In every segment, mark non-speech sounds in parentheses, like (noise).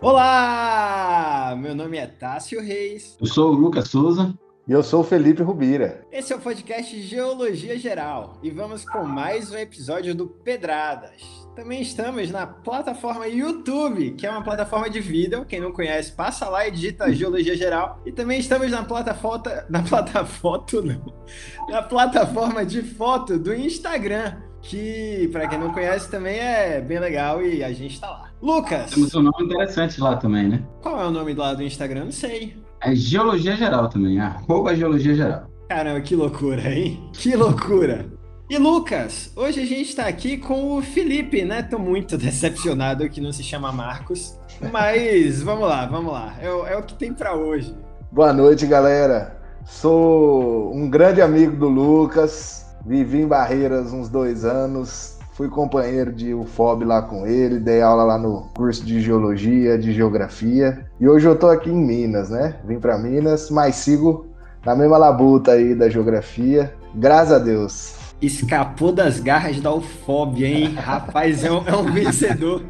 Olá! Meu nome é Tássio Reis. Eu sou o Lucas Souza. E eu sou o Felipe Rubira. Esse é o podcast Geologia Geral e vamos com mais um episódio do Pedradas. Também estamos na plataforma YouTube, que é uma plataforma de vídeo. Quem não conhece, passa lá e digita Geologia Geral. E também estamos na plataforma. Na plataforma, não. (laughs) Na plataforma de foto do Instagram. Que, para quem não conhece, também é bem legal e a gente está lá. Lucas! Temos um nome interessante lá também, né? Qual é o nome lá do Instagram? Não sei. É Geologia Geral também, arroba Geologia Geral. Caramba, que loucura, hein? Que loucura! E Lucas, hoje a gente está aqui com o Felipe, né? Tô muito (laughs) decepcionado que não se chama Marcos, mas vamos lá, vamos lá. É, é o que tem para hoje. Boa noite, galera. Sou um grande amigo do Lucas, vivi em Barreiras uns dois anos, fui companheiro de UFOB lá com ele, dei aula lá no curso de Geologia, de Geografia, e hoje eu tô aqui em Minas, né? Vim para Minas, mas sigo na mesma labuta aí da Geografia, graças a Deus escapou das garras da ufóbia, hein? (laughs) Rapaz, é um, é um vencedor.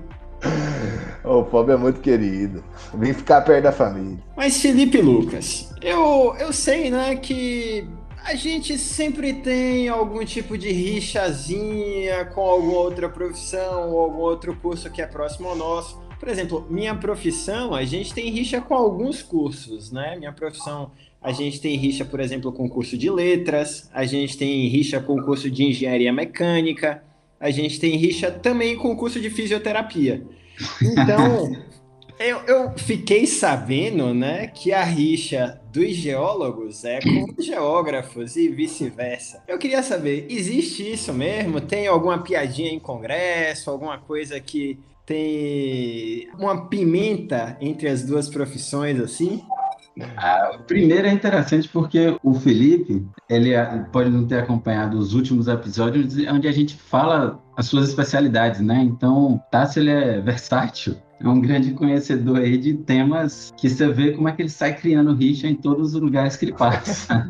O Fob é muito querido. Vem ficar perto da família. Mas Felipe Lucas, eu, eu sei, né, que a gente sempre tem algum tipo de rixazinha com alguma outra profissão ou algum outro curso que é próximo ao nosso. Por exemplo, minha profissão, a gente tem rixa com alguns cursos, né? Minha profissão a gente tem rixa, por exemplo, com o curso de letras, a gente tem rixa com o curso de engenharia mecânica, a gente tem rixa também com o curso de fisioterapia. (laughs) Então, eu, eu, fiquei sabendo, né, que a rixa dos geólogos é com os geógrafos e vice-versa. Eu queria saber, existe isso mesmo? Tem alguma piadinha em congresso, alguma coisa que tem uma pimenta entre as duas profissões assim? Ah, primeiro é interessante porque o Felipe, ele pode não ter acompanhado os últimos episódios onde a gente fala as suas especialidades, né? Então, Tássio, ele é versátil. É um grande conhecedor aí de temas que você vê como é que ele sai criando rixa em todos os lugares que ele passa.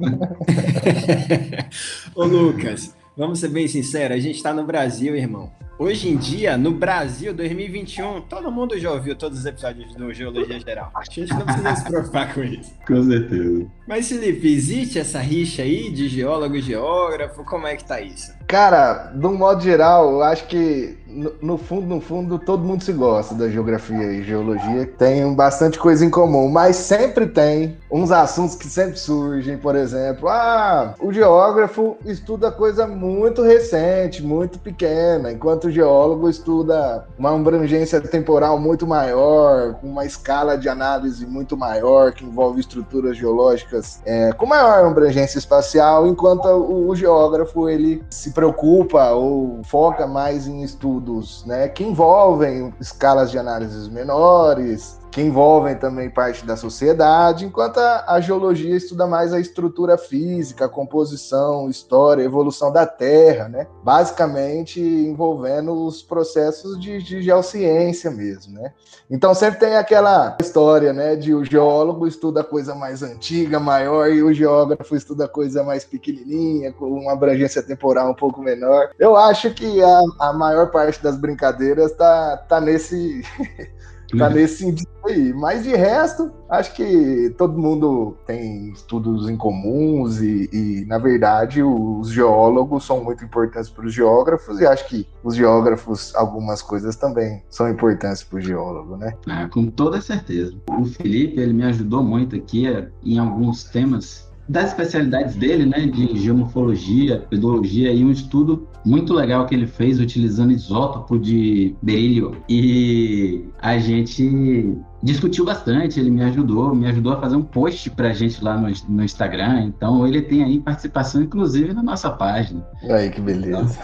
(laughs) Ô, Lucas, vamos ser bem sinceros, a gente está no Brasil, irmão. Hoje em dia, no Brasil 2021, todo mundo já ouviu todos os episódios do Geologia Geral. A gente não precisa se preocupar com isso. (laughs) Com certeza. Mas, Felipe, existe essa rixa aí de geólogo e geógrafo? Como é que tá isso? Cara, de um modo geral, eu acho que no, fundo, no fundo, todo mundo se gosta da geografia e geologia, tem bastante coisa em comum, mas sempre tem uns assuntos que sempre surgem, por exemplo, ah, o geógrafo estuda coisa muito recente, muito pequena, enquanto o geólogo estuda uma abrangência temporal muito maior, com uma escala de análise muito maior, que envolve estruturas geológicas é, com maior abrangência espacial, enquanto o, o geógrafo ele se preocupa ou foca mais em estudos né, que envolvem escalas de análises menores, que envolvem também parte da sociedade, enquanto a, a, geologia estuda mais a estrutura física, a composição, história, evolução da Terra, né? Basicamente envolvendo os processos de, de geociência mesmo, né? Então sempre tem aquela história, né, de o geólogo estuda coisa mais antiga, maior, e o geógrafo estuda coisa mais pequenininha, com uma abrangência temporal um pouco menor. Eu acho que a, a maior parte das brincadeiras tá, tá nesse (laughs) tá nesse sentido aí. Mas de resto, acho que todo mundo tem estudos em comuns e, e, na verdade, os geólogos são muito importantes para os geógrafos e acho que os geógrafos, algumas coisas também são importantes para o geólogo, né? Ah, com toda certeza. O Felipe, ele me ajudou muito aqui eh, em alguns temas das especialidades dele, né, de geomorfologia, pedologia e um estudo muito legal que ele fez utilizando isótopo de berílio e a gente discutiu bastante, ele me ajudou, me ajudou a fazer um post pra gente lá no, no Instagram, então ele tem aí participação inclusive na nossa página. Aí que beleza.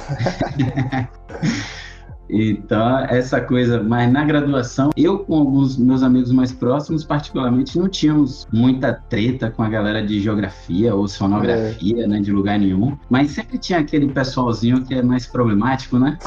Então... (laughs) Então, essa coisa, mas na graduação, eu com alguns meus amigos mais próximos, particularmente, não tínhamos muita treta com a galera de geografia ou sonografia, é. né, de lugar nenhum, mas sempre tinha aquele pessoalzinho que é mais problemático, né?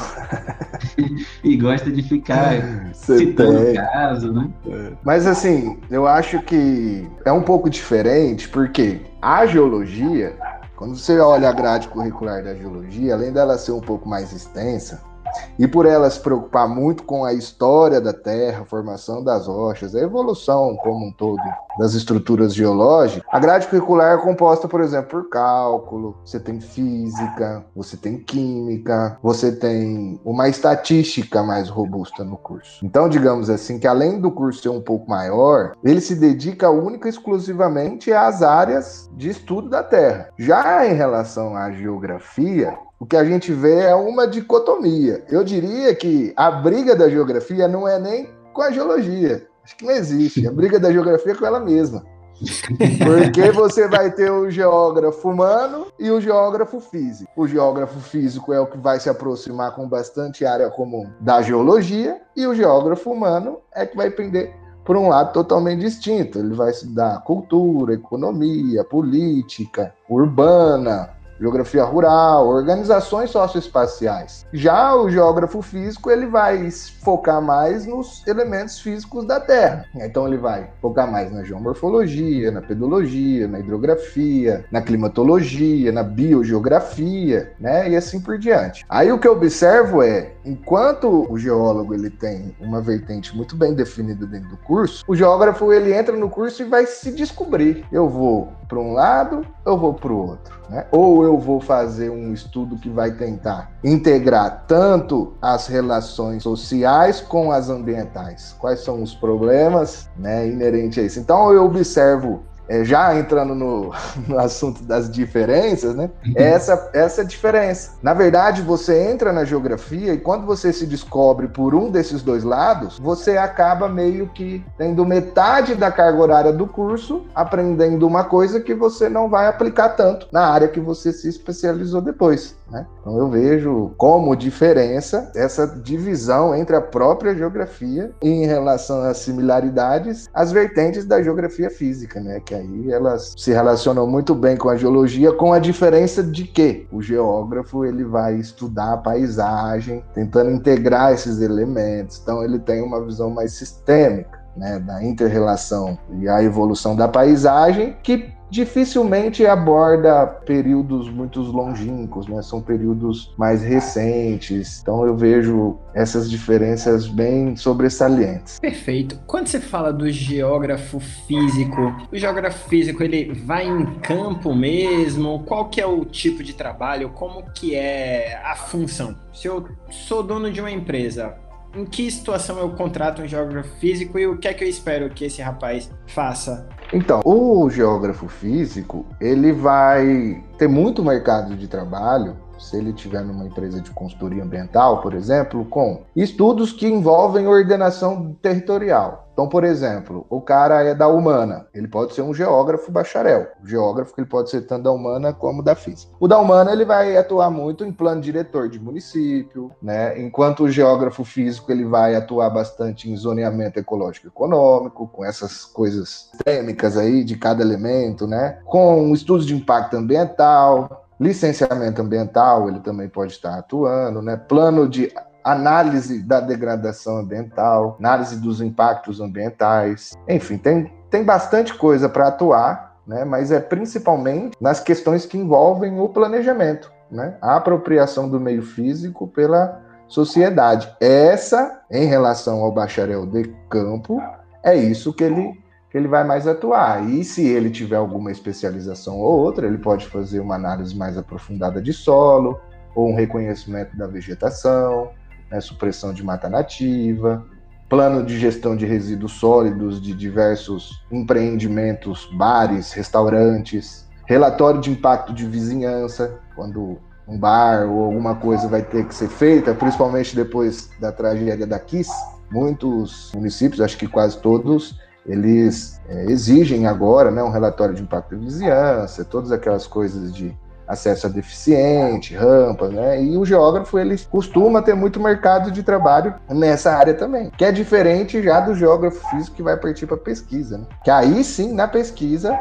(laughs) e gosta de ficar Você citando o caso, né? É. Mas assim, eu acho que é um pouco diferente, porque a geologia, quando você olha a grade curricular da geologia, além dela ser um pouco mais extensa, E por ela se preocupar muito com a história da Terra, a formação das rochas, a evolução como um todo das estruturas geológicas, a grade curricular é composta, por exemplo, por cálculo, você tem física, você tem química, você tem uma estatística mais robusta no curso. Então, digamos assim, que além do curso ser um pouco maior, ele se dedica única e exclusivamente às áreas de estudo da Terra. Já em relação à geografia, o que a gente vê é uma dicotomia. Eu diria que a briga da geografia não é nem com a geologia. Acho que não existe. A briga da geografia é com ela mesma. (laughs) Porque você vai ter o geógrafo humano e o geógrafo físico. O geógrafo físico é o que vai se aproximar com bastante área comum da geologia, e o geógrafo humano é que vai pender por um lado totalmente distinto. Ele vai estudar cultura, economia, política, urbana, geografia rural, organizações socioespaciais. Já o geógrafo físico, ele vai focar mais nos elementos físicos da Terra. Então ele vai focar mais na geomorfologia, na pedologia, na hidrografia, na climatologia, na biogeografia, né? E assim por diante. Aí o que eu observo é, enquanto o geólogo ele tem uma vertente muito bem definida dentro do curso, o geógrafo ele entra no curso e vai se descobrir. Eu vou para um lado, eu vou para o outro, né? Ou eu vou fazer um estudo que vai tentar integrar tanto as relações sociais com as ambientais. Quais são os problemas, né, inerentes a isso? Então eu observo é, já entrando no, (laughs) no, assunto das diferenças, né? Uhum. Essa, essa diferença. Na verdade, você entra na geografia e quando você se descobre por um desses dois lados, você acaba meio que tendo metade da carga horária do curso aprendendo uma coisa que você não vai aplicar tanto na área que você se especializou depois. Né? Então eu vejo como diferença essa divisão entre a própria geografia e em relação às similaridades, as vertentes da geografia física, né? Que aí elas se relacionam muito bem com a geologia, com a diferença de que o geógrafo ele vai estudar a paisagem, tentando integrar esses elementos. Então ele tem uma visão mais sistêmica. Né, da inter-relação e a evolução da paisagem, que dificilmente aborda períodos muito longínquos, né? São períodos mais recentes. Então eu vejo essas diferenças bem sobressalientes. Perfeito. Quando você fala do geógrafo físico, o geógrafo físico ele vai em campo mesmo? Qual que é o tipo de trabalho? Como que é a função? Se eu sou dono de uma empresa, em que situação eu contrato um geógrafo físico e o que é que eu espero que esse rapaz faça? Então, o geógrafo físico, ele vai ter muito mercado de trabalho se ele tiver numa empresa de consultoria ambiental, por exemplo, com estudos que envolvem ordenação territorial. Então, por exemplo, o cara é da humana, ele pode ser um geógrafo bacharel. O geógrafo ele pode ser tanto da humana como da física. O da humana ele vai atuar muito em plano diretor de município, né? Enquanto o geógrafo físico ele vai atuar bastante em zoneamento ecológico econômico, com essas coisas têcnicas aí de cada elemento, né? Com estudos de impacto ambiental, licenciamento ambiental, ele também pode estar atuando, né? Plano de análise da degradação ambiental, análise dos impactos ambientais. Enfim, tem, tem bastante coisa para atuar, né? mas é principalmente nas questões que envolvem o planejamento, né? a apropriação do meio físico pela sociedade. Essa, em relação ao bacharel de campo, é isso que ele que ele vai mais atuar. E se ele tiver alguma especialização ou outra, ele pode fazer uma análise mais aprofundada de solo, ou um reconhecimento da vegetação, né, supressão de mata nativa, plano de gestão de resíduos sólidos de diversos empreendimentos, bares, restaurantes, relatório de impacto de vizinhança, quando um bar ou alguma coisa vai ter que ser feita, principalmente depois da tragédia da Kiss, muitos municípios, acho que quase todos, eles é, exigem agora né, um relatório de impacto de vizinhança, todas aquelas coisas de acesso a deficiente, rampas, né? E o geógrafo ele costuma ter muito mercado de trabalho nessa área também, que é diferente já do geógrafo físico que vai partir para pesquisa, né? Que aí sim, na pesquisa,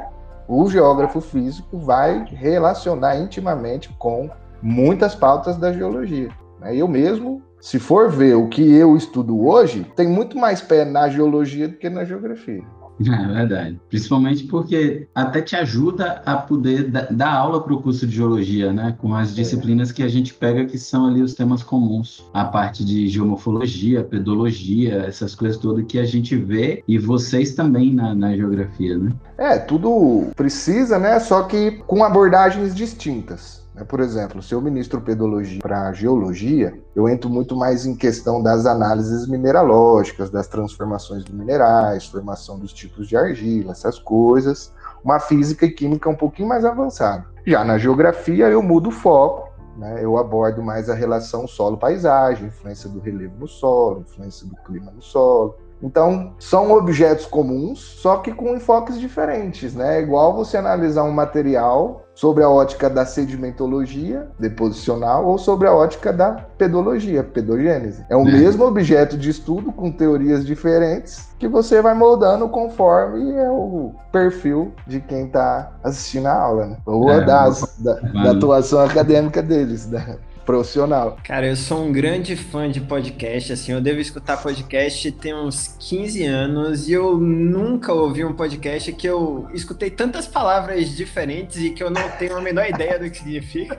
o geógrafo físico vai relacionar intimamente com muitas pautas da geologia. Né? Eu mesmo, se for ver o que eu estudo hoje, tem muito mais pé na geologia do que na geografia. É verdade. Principalmente porque até te ajuda a poder dar aula para o curso de geologia, né? Com as é. disciplinas que a gente pega que são ali os temas comuns. A parte de geomorfologia, pedologia, essas coisas todas que a gente vê e vocês também na, na geografia, né? É, tudo precisa, né? Só que com abordagens distintas. Né? Por exemplo, se eu ministro pedologia para geologia, eu entro muito mais em questão das análises mineralógicas, das transformações de minerais, formação dos tipos de argila, essas coisas. Uma física e química um pouquinho mais avançada. Já na geografia, eu mudo o foco né? Eu abordo mais a relação solo-paisagem, influência do relevo no solo, influência do clima no solo, então, são objetos comuns, só que com enfoques diferentes, né? É igual você analisar um material sobre a ótica da sedimentologia deposicional ou sobre a ótica da pedologia, pedogênese. É o é. mesmo objeto de estudo com teorias diferentes que você vai moldando conforme é o perfil de quem está assistindo a aula, né? ou é, das, da, da, atuação acadêmica deles. Né? Profissional. Cara, eu sou um grande fã de podcast, assim, eu devo escutar podcast tem uns 15 anos e eu nunca ouvi um podcast que eu escutei tantas palavras diferentes e que eu não tenho a menor ideia do que significa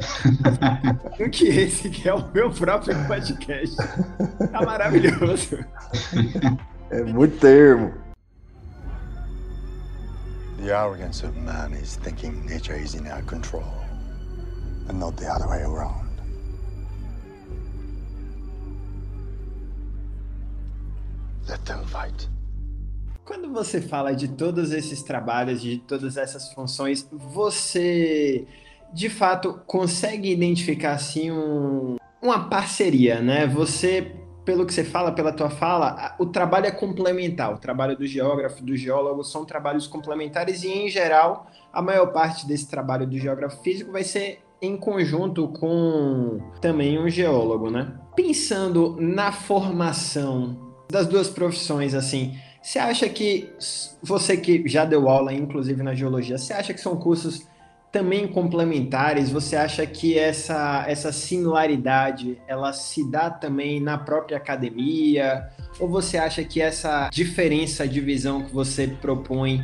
(laughs) do que esse que é o meu próprio podcast. Tá maravilhoso. É muito termo. The arrogance of man is thinking nature is in our control and not the other way around. Let them fight. Quando você fala de todos esses trabalhos, de todas essas funções, você de fato consegue identificar assim um, uma parceria, né? Você, pelo que você fala, pela tua fala, o trabalho é complementar. O trabalho do geógrafo, do geólogo são trabalhos complementares e, em geral, a maior parte desse trabalho do geógrafo físico vai ser em conjunto com também um geólogo, né? Pensando na formação das duas profissões, assim, você acha que você que já deu aula, inclusive na geologia, você acha que são cursos também complementares? Você acha que essa essa similaridade ela se dá também na própria academia? Ou você acha que essa diferença de visão que você propõe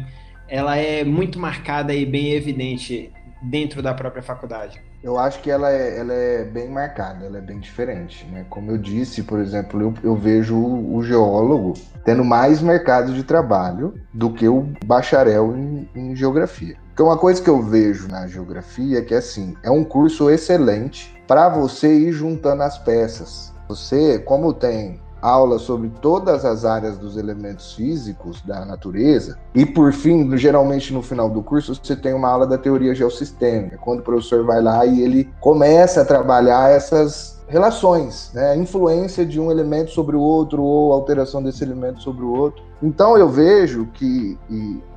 ela é muito marcada e bem evidente dentro da própria faculdade? Eu acho que ela é, ela é bem marcada, ela é bem diferente. Né? Como eu disse, por exemplo, eu, eu vejo o, o, geólogo tendo mais mercado de trabalho do que o bacharel em, em geografia. Então, uma coisa que eu vejo na geografia é que assim, é um curso excelente para você ir juntando as peças. Você, como tem aula sobre todas as áreas dos elementos físicos da natureza. E por fim, geralmente no final do curso, você tem uma aula da teoria geossistêmica, quando o professor vai lá e ele começa a trabalhar essas relações, né? A influência de um elemento sobre o outro ou alteração desse elemento sobre o outro. Então eu vejo que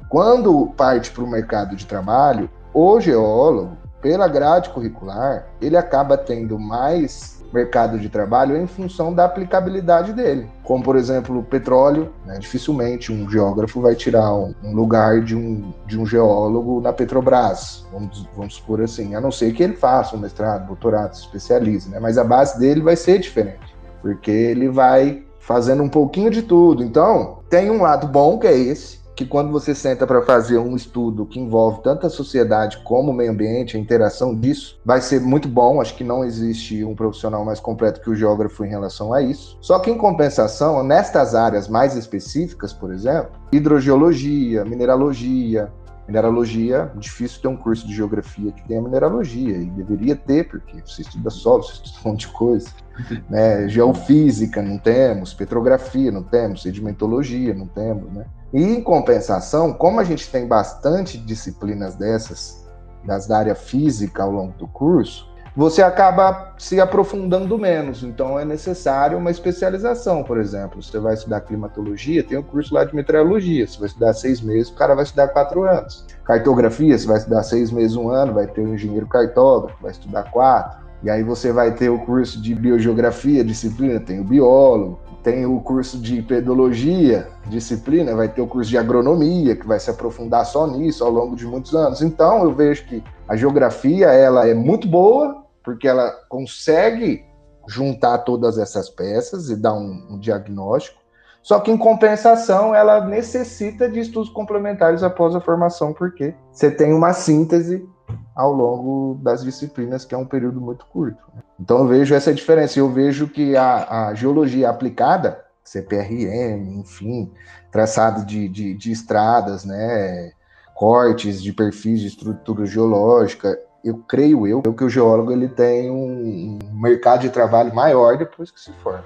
quando parte para o mercado de trabalho, o geólogo, pela grade curricular, ele acaba tendo mais mercado de trabalho em função da aplicabilidade dele. Como, por exemplo, o petróleo, né? dificilmente um geógrafo vai tirar um, lugar de um, de um geólogo na Petrobras, vamos, vamos supor assim, a não ser que ele faça um mestrado, doutorado, se especialize, né? mas a base dele vai ser diferente, porque ele vai fazendo um pouquinho de tudo. Então, tem um lado bom que é esse, que quando você senta para fazer um estudo que envolve tanto a sociedade como o meio ambiente, a interação disso, vai ser muito bom. Acho que não existe um profissional mais completo que o geógrafo em relação a isso. Só que, em compensação, nestas áreas mais específicas, por exemplo, hidrogeologia, mineralogia, Mineralogia, difícil ter um curso de geografia que tenha mineralogia, e deveria ter, porque você estuda solo, você estuda um monte de coisa. né? Geofísica, não temos, petrografia, não temos, sedimentologia, não temos, né? E em compensação, como a gente tem bastante disciplinas dessas, das da área física ao longo do curso, você acaba se aprofundando menos. Então é necessário uma especialização, por exemplo. Você vai estudar climatologia, tem um curso lá de meteorologia. Você vai estudar seis meses, o cara vai estudar quatro anos. Cartografia, você vai estudar seis meses, um ano, vai ter um engenheiro cartógrafo, vai estudar quatro. E aí você vai ter o curso de biogeografia, disciplina, tem o biólogo, tem o curso de pedologia, disciplina, vai ter o curso de agronomia, que vai se aprofundar só nisso ao longo de muitos anos. Então, eu vejo que a geografia ela é muito boa, porque ela consegue juntar todas essas peças e dar um, um diagnóstico, Só que, em compensação, ela necessita de estudos complementares após a formação, porque você tem uma síntese ao longo das disciplinas, que é um período muito curto. Então, eu vejo essa diferença. Eu vejo que a, a geologia aplicada, CPRM, enfim, traçado de, de, de estradas, né, cortes de perfis de estrutura geológica, eu creio eu, que o geólogo ele tem um mercado de trabalho maior depois que se forma.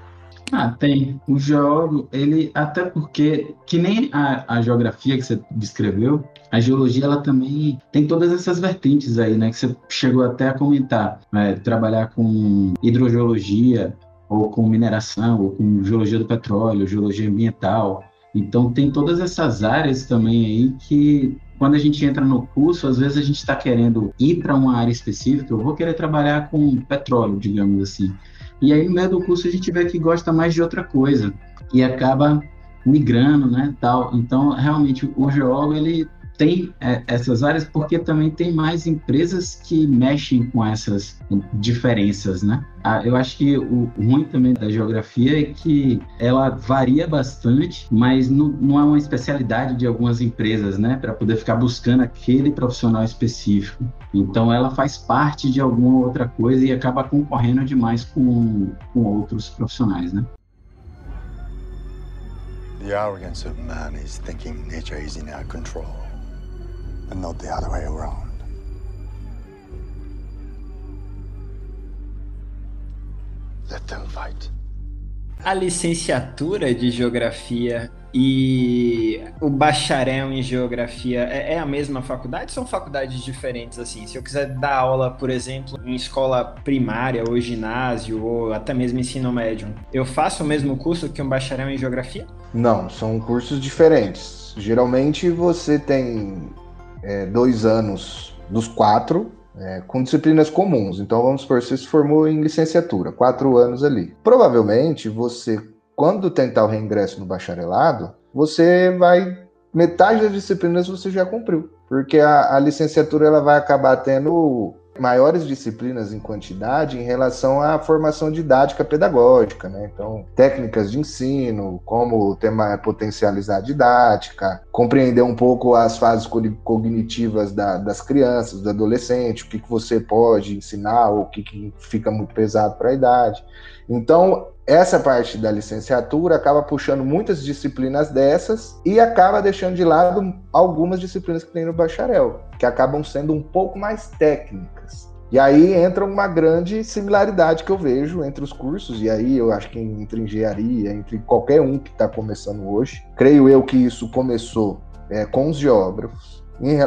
Ah, tem. O geólogo, ele, até porque, que nem a, a geografia que você descreveu, a geologia, ela também tem todas essas vertentes aí, né, que você chegou até a comentar. Né, trabalhar com hidrogeologia, ou com mineração, ou com geologia do petróleo, geologia ambiental. Então, tem todas essas áreas também aí que quando a gente entra no curso, às vezes a gente está querendo ir para uma área específica, eu vou querer trabalhar com petróleo, digamos assim. E aí, no meio do curso, a gente vê que gosta mais de outra coisa e acaba migrando, né, tal. Então, realmente, o geólogo, ele tem é, essas áreas porque também tem mais empresas que mexem com essas diferenças, né? Ah, eu acho que o ruim também da geografia é que ela varia bastante, mas não, não é uma especialidade de algumas empresas, né? Para poder ficar buscando aquele profissional específico. Então ela faz parte de alguma outra coisa e acaba concorrendo demais com, com outros profissionais, né? The arrogance of man is thinking nature is in our control. And not the other way around. Let them fight. A licenciatura de geografia e o bacharel em geografia é, é, a mesma faculdade? São faculdades diferentes assim? Se eu quiser dar aula, por exemplo, em escola primária ou ginásio ou até mesmo ensino médio, eu faço o mesmo curso que um bacharel em geografia? Não, são cursos diferentes. Geralmente você tem é, dois anos dos quatro, é, com disciplinas comuns. Então, vamos supor, você se formou em licenciatura, quatro anos ali. Provavelmente, você, quando tentar o reingresso no bacharelado, você vai. Metade das disciplinas você já cumpriu, porque a, a licenciatura ela vai acabar tendo maiores disciplinas em quantidade em relação à formação didática pedagógica, né? Então, técnicas de ensino, como tema potencializar a didática, compreender um pouco as fases cognitivas da, das crianças, do adolescente, o que, que você pode ensinar ou o que, que fica muito pesado para a idade. Então, essa parte da licenciatura acaba puxando muitas disciplinas dessas e acaba deixando de lado algumas disciplinas que tem no bacharel, que acabam sendo um pouco mais técnicas. E aí entra uma grande similaridade que eu vejo entre os cursos, e aí eu acho que entre engenharia, entre qualquer um que está começando hoje. Creio eu que isso começou é, com os geógrafos.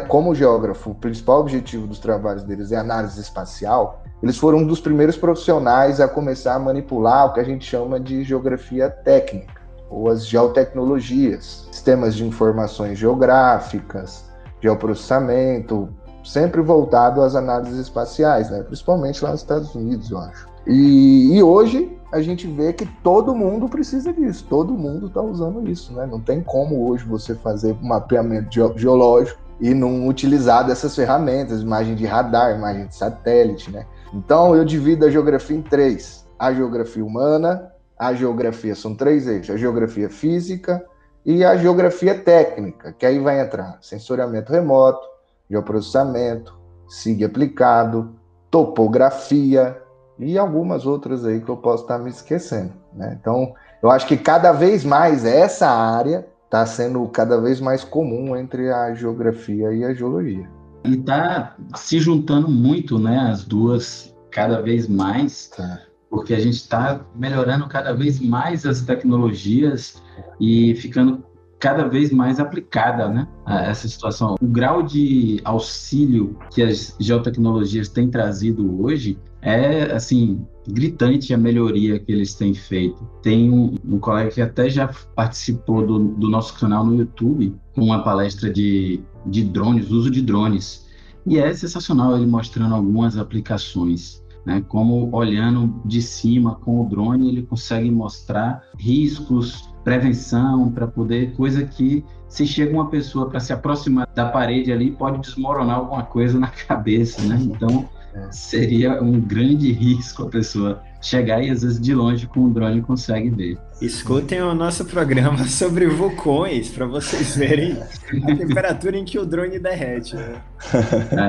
Como geógrafo, o principal objetivo dos trabalhos deles é análise espacial, eles foram um dos primeiros profissionais a começar a manipular o que a gente chama de geografia técnica, ou as geotecnologias, sistemas de informações geográficas, geoprocessamento, sempre voltado às análises espaciais, né? principalmente lá nos Estados Unidos, eu acho. E, e hoje a gente vê que todo mundo precisa disso, todo mundo está usando isso, né? Não tem como hoje você fazer um mapeamento geológico e não utilizar dessas ferramentas, imagem de radar, imagem de satélite, né? Então eu divido a geografia em três: a geografia humana, a geografia são três eixos: a geografia física e a geografia técnica, que aí vai entrar sensoriamento remoto, geoprocessamento, SIG aplicado, topografia e algumas outras aí que eu posso estar me esquecendo. Né? Então, eu acho que cada vez mais essa área está sendo cada vez mais comum entre a geografia e a geologia. E está se juntando muito, né, as duas cada vez mais, tá. porque a gente está melhorando cada vez mais as tecnologias e ficando cada vez mais aplicada, né, a essa situação. O grau de auxílio que as geotecnologias têm trazido hoje é, assim, gritante a melhoria que eles têm feito. Tem um, um colega que até já participou do, do, nosso canal no YouTube com uma palestra de, de drones, uso de drones. E é sensacional ele mostrando algumas aplicações. Né, como olhando de cima com o drone, ele consegue mostrar riscos, prevenção, para poder, coisa que se chega uma pessoa para se aproximar da parede ali, pode desmoronar alguma coisa na (laughs) cabeça, né? Então. Seria um grande risco a pessoa chegar e às vezes de longe com o drone consegue ver. Escutem o nosso programa (laughs) sobre vulcões para vocês verem a temperatura em que o drone derrete. Né?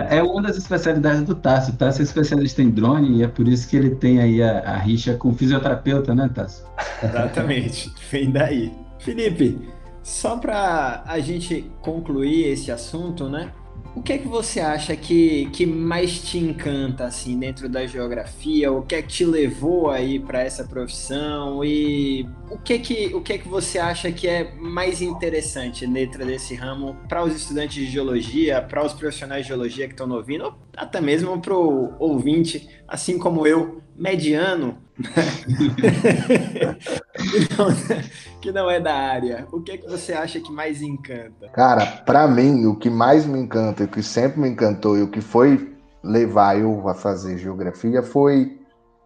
É, é uma das especialidades do Tássio. O Tássio é especialista em drone e é por isso que ele tem aí a, a rixa com fisioterapeuta, né, Tássio? Exatamente, vem daí. Felipe, só para a gente concluir esse assunto, né? O que é que você acha que, que mais te encanta assim dentro da geografia? O que é que te levou aí para essa profissão e o que é que o que é que você acha que é mais interessante dentro desse ramo para os estudantes de geologia, para os profissionais de geologia que estão ouvindo, ou até mesmo para o ouvinte, assim como eu, mediano, (laughs) que, não, é da área. O que é que você acha que mais encanta? Cara, para mim, o que mais me encanta, o que sempre me encantou e o que foi levar eu a fazer geografia foi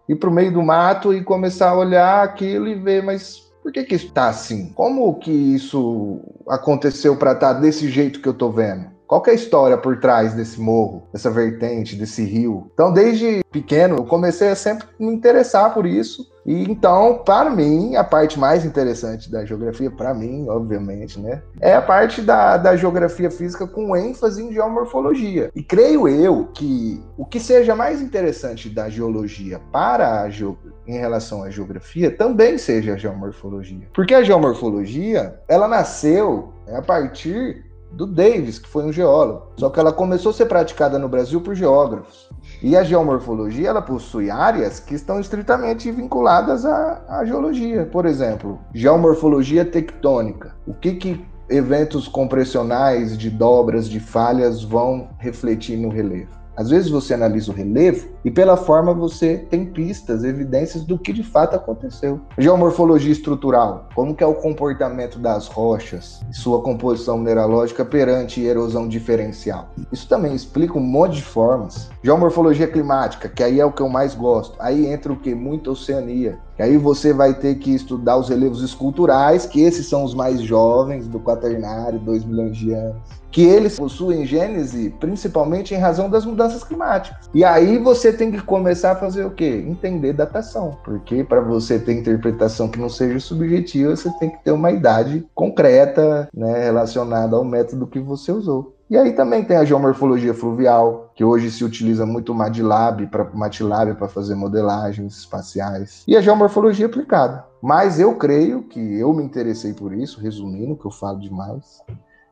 ir para o meio do mato e começar a olhar aquilo e ver, mas por que que está assim? Como que isso aconteceu para estar tá desse jeito que eu tô vendo? Qual é a história por trás desse morro, dessa vertente, desse rio? Então, desde pequeno, eu comecei a sempre me interessar por isso. E então, para mim, a parte mais interessante da geografia, para mim, obviamente, né, é a parte da, da geografia física com ênfase em geomorfologia. E creio eu que o que seja mais interessante da geologia para a em relação à geografia também seja a geomorfologia. Porque a geomorfologia, ela nasceu né, a partir do Davis, que foi um geólogo. Só que ela começou a ser praticada no Brasil por geógrafos. E a geomorfologia ela possui áreas que estão estritamente vinculadas à, à geologia. Por exemplo, geomorfologia tectônica. O que, que eventos compressionais de dobras, de falhas vão refletir no relevo? Às vezes você analisa o relevo e pela forma você tem pistas, evidências do que de fato aconteceu. Geomorfologia estrutural, como que é o comportamento das rochas, sua composição mineralógica perante erosão diferencial. Isso também explica um monte de formas. Geomorfologia climática, que aí é o que eu mais gosto. Aí entra o que? Muita oceania. Que aí você vai ter que estudar os relevos esculturais, que esses são os mais jovens do quaternário, 2 milhões de anos que eles possuem gênese principalmente em razão das mudanças climáticas. E aí você tem que começar a fazer o quê? Entender datação, porque para você ter interpretação que não seja subjetiva, você tem que ter uma idade concreta, né, relacionada ao método que você usou. E aí também tem a geomorfologia fluvial, que hoje se utiliza muito MATLAB para MATLAB para fazer modelagens espaciais, e a geomorfologia aplicada. Mas eu creio que eu me interessei por isso, resumindo, que eu falo demais,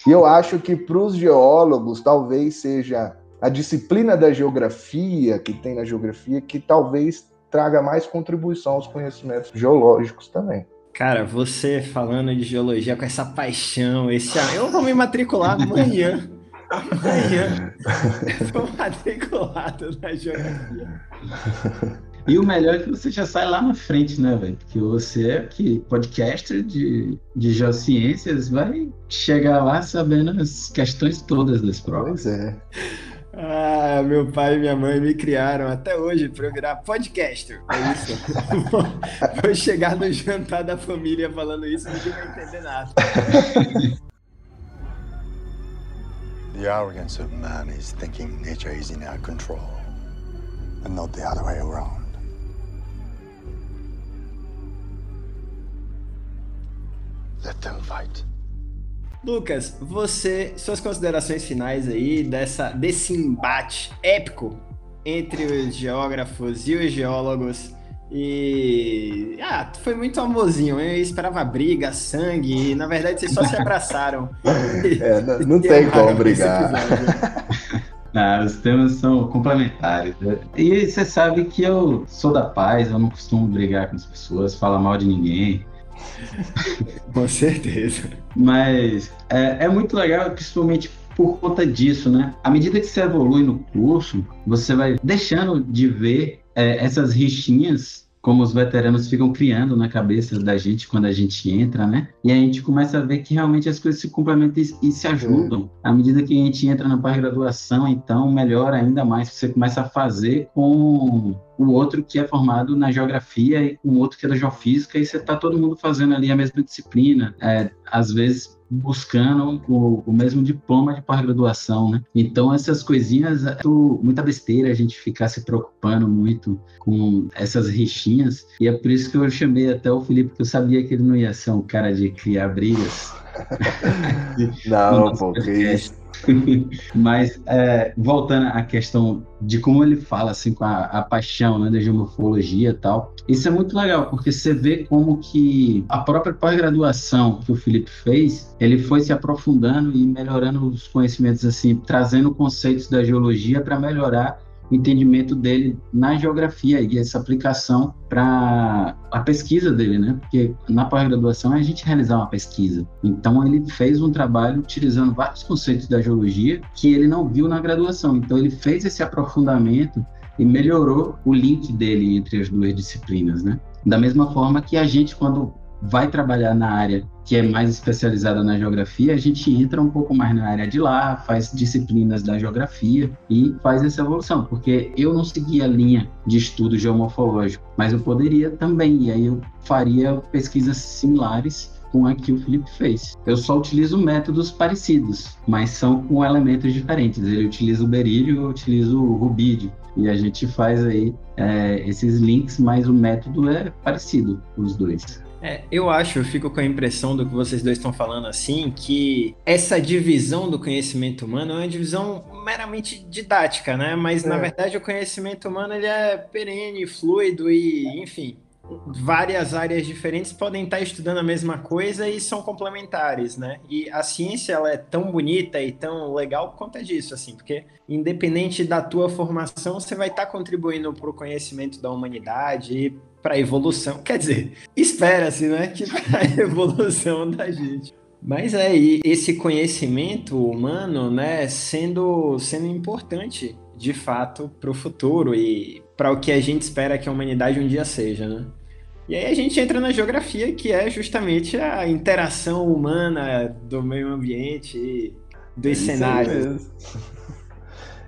e eu acho que para os geólogos talvez seja a disciplina da geografia que tem na geografia que talvez traga mais contribuição aos conhecimentos geológicos também. Cara, você falando de geologia com essa paixão, esse eu vou me matricular amanhã. Amanhã. Estou matriculado na geografia. E o melhor é que você já sai lá na frente, né, velho? Porque você é que podcaster de, de geociências vai chegar lá sabendo as questões todas das provas. Pois é. Ah, meu pai e minha mãe me criaram até hoje para eu virar podcaster. É isso. (laughs) Vou chegar no jantar da família falando isso, ninguém vai entender nada. (laughs) The arrogance of man is thinking nature is in our control, and not the other way around. Let them fight. Lucas, você, suas considerações finais aí dessa, desse embate épico entre os geógrafos e os geólogos. E. Ah, foi muito amorzinho. Eu esperava briga, sangue. E, na verdade, vocês só se abraçaram. (laughs) É, não, não tem como brigar. Ah, (laughs) os temas são complementares. Né? E você sabe que eu sou da paz, eu não costumo brigar com as pessoas, falar mal de ninguém. (laughs) Com certeza. Mas é, é muito legal, principalmente por conta disso, né? À medida que você evolui no curso, você vai deixando de ver é, essas rixinhas como os veteranos ficam criando na cabeça da gente quando a gente entra, né? E a gente começa a ver que realmente as coisas se complementam e, e se ajudam. À medida que a gente entra na pós-graduação, então melhora ainda mais. Você começa a fazer com o outro que é formado na geografia e com outro que é da geofísica, e você está todo mundo fazendo ali a mesma disciplina. É, às vezes buscando o, o mesmo diploma de pós-graduação, né? Então, essas coisinhas, é muita besteira a gente ficar se preocupando muito com essas rixinhas, e é por isso que eu chamei até o Felipe, porque eu sabia que ele não ia ser um cara de criar brigas. (laughs) não, pô, que isso. (laughs) Mas, é, voltando à questão de como ele fala, assim, com a, a paixão, né, da geomorfologia e tal, isso é muito legal, porque você vê como que a própria pós-graduação que o Felipe fez, ele foi se aprofundando e melhorando os conhecimentos, assim, trazendo conceitos da geologia para melhorar entendimento dele na geografia e essa aplicação para a pesquisa dele, né? Porque na pós-graduação é a gente realizar uma pesquisa. Então ele fez um trabalho utilizando vários conceitos da geologia que ele não viu na graduação. Então ele fez esse aprofundamento e melhorou o link dele entre as duas disciplinas, né? Da mesma forma que a gente, quando vai trabalhar na área que é mais especializada na geografia, a gente entra um pouco mais na área de lá, faz disciplinas da geografia e faz essa evolução, porque eu não segui a linha de estudo geomorfológico, mas eu poderia também, e aí eu faria pesquisas similares com a que o Felipe fez. Eu só utilizo métodos parecidos, mas são com elementos diferentes. Ele utiliza o berílio, eu utilizo o rubídio. E a gente faz aí é, esses links, mas o método é parecido, os dois. É, eu acho, eu fico com a impressão do que vocês dois estão falando assim, que essa divisão do conhecimento humano é uma divisão meramente didática, né? Mas é. na verdade o conhecimento humano ele é perene, fluido e, enfim, várias áreas diferentes podem estar estudando a mesma coisa e são complementares, né? E a ciência ela é tão bonita e tão legal por conta disso, assim, porque independente da tua formação, você vai estar contribuindo para o conhecimento da humanidade e para a evolução. Quer dizer, espera-se, né, que para (laughs) a evolução da gente. Mas é, e esse conhecimento humano, né, sendo, sendo importante, de fato, para o futuro e para o que a gente espera que a humanidade um dia seja, né? E aí a gente entra na geografia, que é justamente a interação humana do meio ambiente, dos é cenários.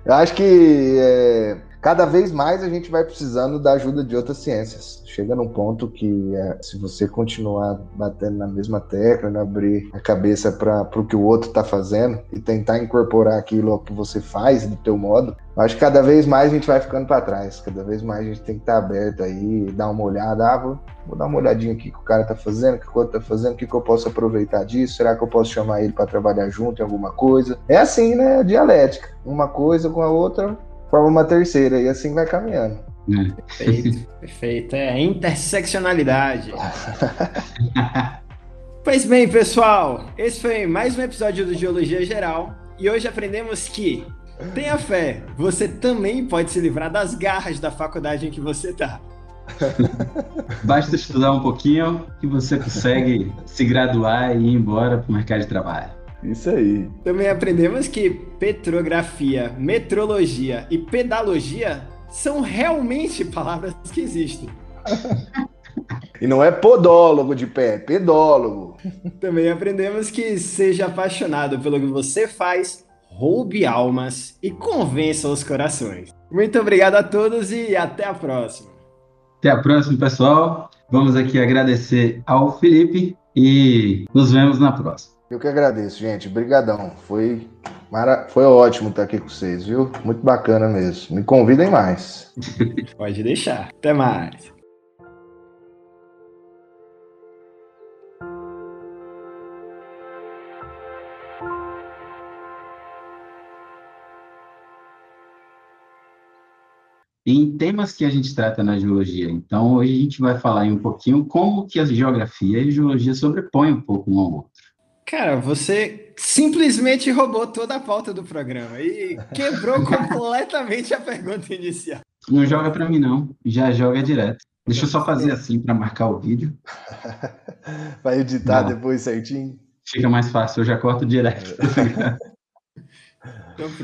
Eu acho que é, cada vez mais a gente vai precisando da ajuda de outras ciências chega num ponto que é, se você continuar batendo na mesma tecla, não abrir a cabeça para o que o outro está fazendo e tentar incorporar aquilo que você faz do teu modo, acho que cada vez mais a gente vai ficando para trás, cada vez mais a gente tem que estar tá aberto aí, dar uma olhada, ah, vou, vou, dar uma olhadinha aqui que o cara está fazendo, o que o outro está fazendo, o que, que eu posso aproveitar disso, será que eu posso chamar ele para trabalhar junto em alguma coisa? É assim, né? Dialética, uma coisa com a outra forma uma terceira e assim vai caminhando. Perfeito, perfeito. É interseccionalidade. (laughs) pois bem, pessoal, esse foi mais um episódio do Geologia Geral e hoje aprendemos que tenha fé, você também pode se livrar das garras da faculdade em que você está. (laughs) Basta estudar um pouquinho que você consegue se graduar e ir embora para o mercado de trabalho. Isso aí. Também aprendemos que petrografia, metrologia e pedalogia são realmente palavras que existem. (laughs) E não é podólogo de pé, é pedólogo. Também aprendemos que seja apaixonado pelo que você faz, roube almas e convença os corações. Muito obrigado a todos e até a próxima. Até a próxima, pessoal. Vamos aqui agradecer ao Felipe e nos vemos na próxima. Eu que agradeço, gente. Obrigadão. Foi Mara... Foi ótimo estar aqui com vocês, viu? Muito bacana mesmo. Me convidem mais. (laughs) Pode deixar. Até mais. em temas que a gente trata na geologia. Então, hoje a gente vai falar um pouquinho como que a geografia e a geologia sobrepõem um pouco um ao outro. Cara, você simplesmente roubou toda a pauta do programa e quebrou (laughs) completamente a pergunta inicial. Não joga para mim, não. Já joga direto. Deixa eu só fazer assim para marcar o vídeo. (laughs) Vai editar não. depois certinho? Fica mais fácil, eu já corto direto. (laughs) então, pronto.